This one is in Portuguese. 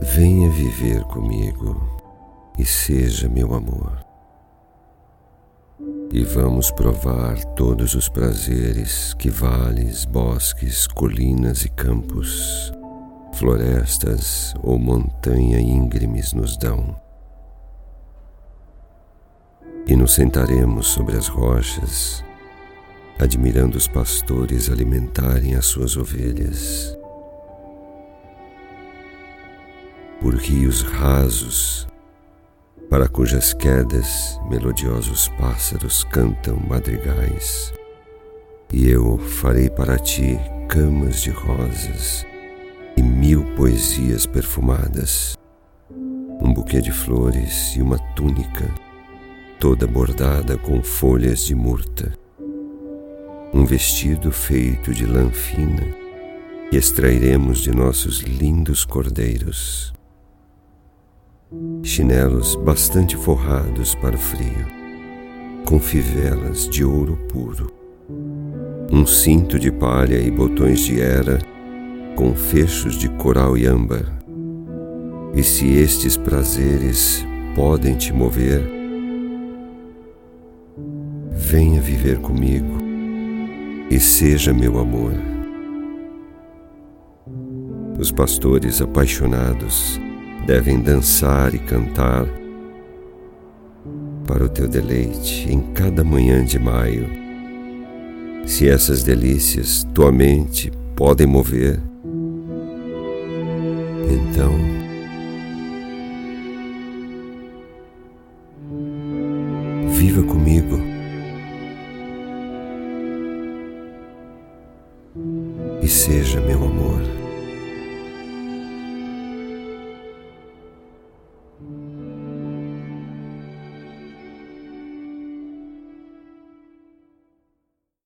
Venha viver comigo e seja meu amor. E vamos provar todos os prazeres que vales, bosques, colinas e campos, florestas ou montanha íngremes nos dão. E nos sentaremos sobre as rochas admirando os pastores alimentarem as suas ovelhas por rios rasos, para cujas quedas melodiosos pássaros cantam madrigais. E eu farei para ti camas de rosas e mil poesias perfumadas, um buquê de flores e uma túnica, toda bordada com folhas de murta, um vestido feito de lã fina que extrairemos de nossos lindos cordeiros chinelos bastante forrados para o frio, com fivelas de ouro puro, um cinto de palha e botões de era com fechos de coral e âmbar. E se estes prazeres podem te mover, venha viver comigo e seja meu amor. Os pastores apaixonados devem dançar e cantar para o teu deleite em cada manhã de maio. Se essas delícias tua mente podem mover, então viva comigo. E seja meu amor.